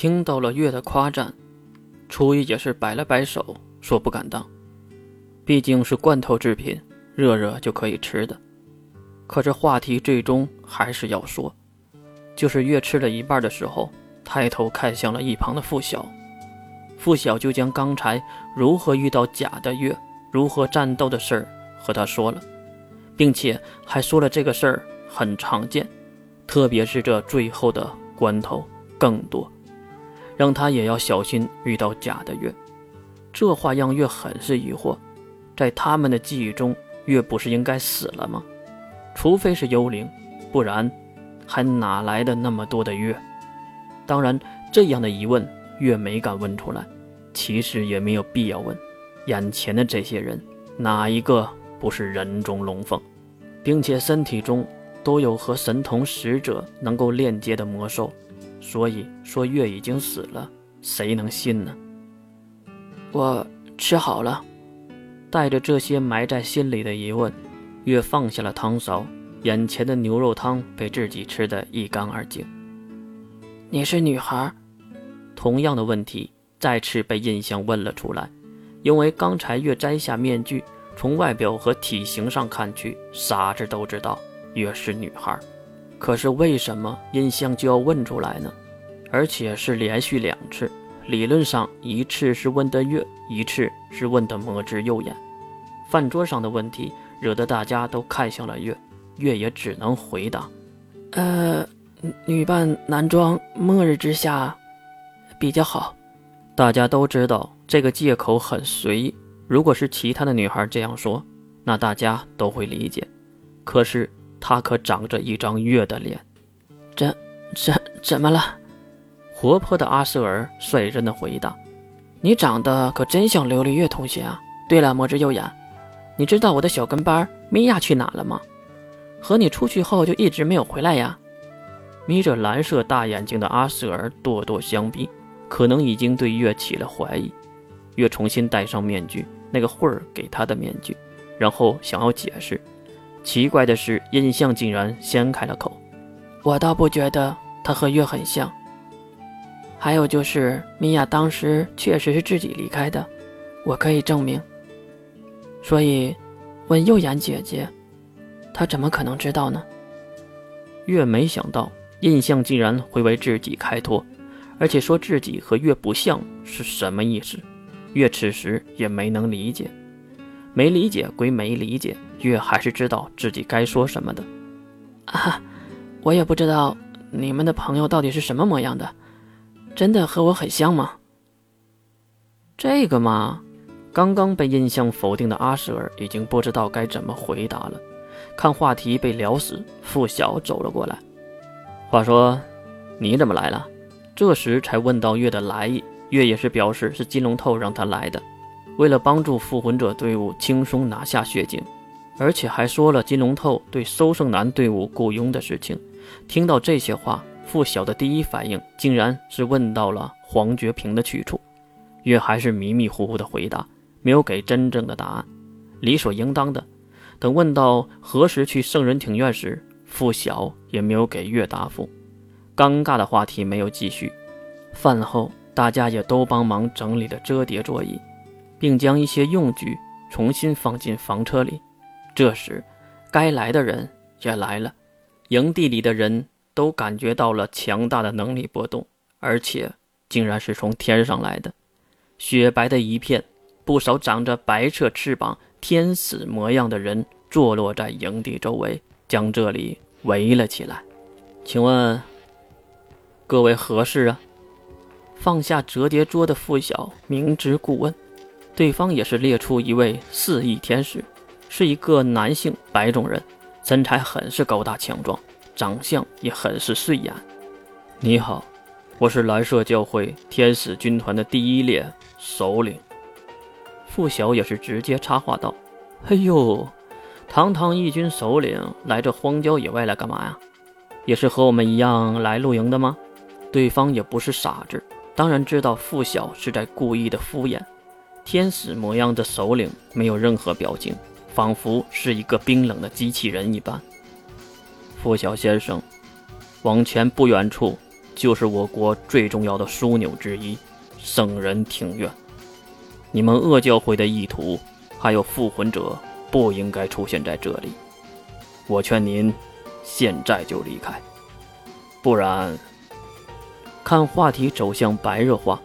听到了月的夸赞，初一也是摆了摆手，说不敢当，毕竟是罐头制品，热热就可以吃的。可这话题最终还是要说，就是月吃了一半的时候，抬头看向了一旁的付晓，付晓就将刚才如何遇到假的月，如何战斗的事儿和他说了，并且还说了这个事儿很常见。特别是这最后的关头更多，让他也要小心遇到假的月。这话让月很是疑惑，在他们的记忆中，月不是应该死了吗？除非是幽灵，不然还哪来的那么多的月？当然，这样的疑问月没敢问出来，其实也没有必要问。眼前的这些人，哪一个不是人中龙凤，并且身体中？都有和神童使者能够链接的魔兽，所以说月已经死了，谁能信呢？我吃好了，带着这些埋在心里的疑问，月放下了汤勺，眼前的牛肉汤被自己吃得一干二净。你是女孩？同样的问题再次被印象问了出来，因为刚才月摘下面具，从外表和体型上看去，傻子都知道。月是女孩，可是为什么音箱就要问出来呢？而且是连续两次，理论上一次是问的月，一次是问的魔之右眼。饭桌上的问题惹得大家都看向了月，月也只能回答：“呃，女扮男装，末日之下比较好。”大家都知道这个借口很随意，如果是其他的女孩这样说，那大家都会理解。可是。他可长着一张月的脸，怎怎怎么了？活泼的阿瑟尔率真的回答：“你长得可真像琉璃月同学啊！对了，魔之右眼，你知道我的小跟班米娅去哪了吗？和你出去后就一直没有回来呀。”眯着蓝色大眼睛的阿瑟尔咄咄相逼，可能已经对月起了怀疑。月重新戴上面具，那个慧儿给他的面具，然后想要解释。奇怪的是，印象竟然先开了口。我倒不觉得他和月很像。还有就是，米娅当时确实是自己离开的，我可以证明。所以，问右眼姐姐，她怎么可能知道呢？月没想到，印象竟然会为自己开脱，而且说自己和月不像是什么意思？月此时也没能理解。没理解归没理解，月还是知道自己该说什么的。啊，我也不知道你们的朋友到底是什么模样的，真的和我很像吗？这个嘛，刚刚被印象否定的阿舍尔已经不知道该怎么回答了。看话题被聊死，付晓走了过来。话说，你怎么来了？这时才问到月的来意，月也是表示是金龙头让他来的。为了帮助复魂者队伍轻松拿下血晶，而且还说了金龙透对搜圣男队伍雇佣的事情。听到这些话，付晓的第一反应竟然是问到了黄觉平的去处。月还是迷迷糊糊的回答，没有给真正的答案。理所应当的，等问到何时去圣人庭院时，付晓也没有给月答复。尴尬的话题没有继续。饭后，大家也都帮忙整理了折叠座椅。并将一些用具重新放进房车里。这时，该来的人也来了。营地里的人都感觉到了强大的能力波动，而且竟然是从天上来的。雪白的一片，不少长着白色翅膀、天使模样的人坐落在营地周围，将这里围了起来。请问，各位何事啊？放下折叠桌的付晓明知故问。对方也是列出一位四翼天使，是一个男性白种人，身材很是高大强壮，长相也很是顺眼。你好，我是蓝色教会天使军团的第一列首领。付晓也是直接插话道：“哎呦，堂堂义军首领来这荒郊野外来干嘛呀？也是和我们一样来露营的吗？”对方也不是傻子，当然知道付晓是在故意的敷衍。天使模样的首领没有任何表情，仿佛是一个冰冷的机器人一般。付晓先生，往前不远处就是我国最重要的枢纽之一——圣人庭院。你们恶教会的意图，还有复魂者，不应该出现在这里。我劝您现在就离开，不然……看话题走向白热化，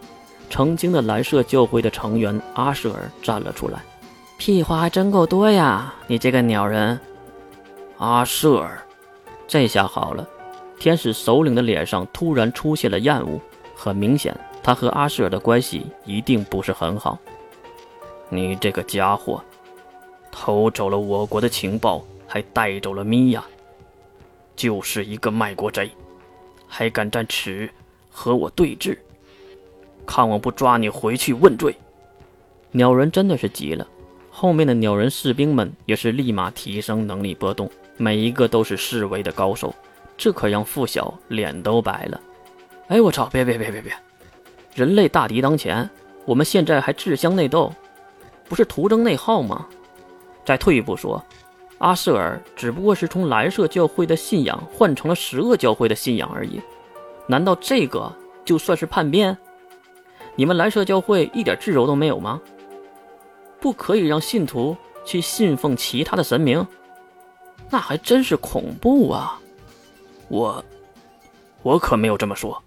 曾经的蓝色教会的成员阿舍尔站了出来：“屁话还真够多呀，你这个鸟人！”阿舍尔，这下好了，天使首领的脸上突然出现了厌恶，很明显，他和阿舍尔的关系一定不是很好。你这个家伙，偷走了我国的情报，还带走了米娅，就是一个卖国贼，还敢在此和我对峙？看我不抓你回去问罪！鸟人真的是急了，后面的鸟人士兵们也是立马提升能力波动，每一个都是示威的高手，这可让傅晓脸都白了。哎，我操！别别别别别！人类大敌当前，我们现在还自相内斗？不是徒增内耗吗？再退一步说，阿舍尔只不过是从蓝色教会的信仰换成了十恶教会的信仰而已，难道这个就算是叛变？你们蓝色教会一点自由都没有吗？不可以让信徒去信奉其他的神明？那还真是恐怖啊！我，我可没有这么说。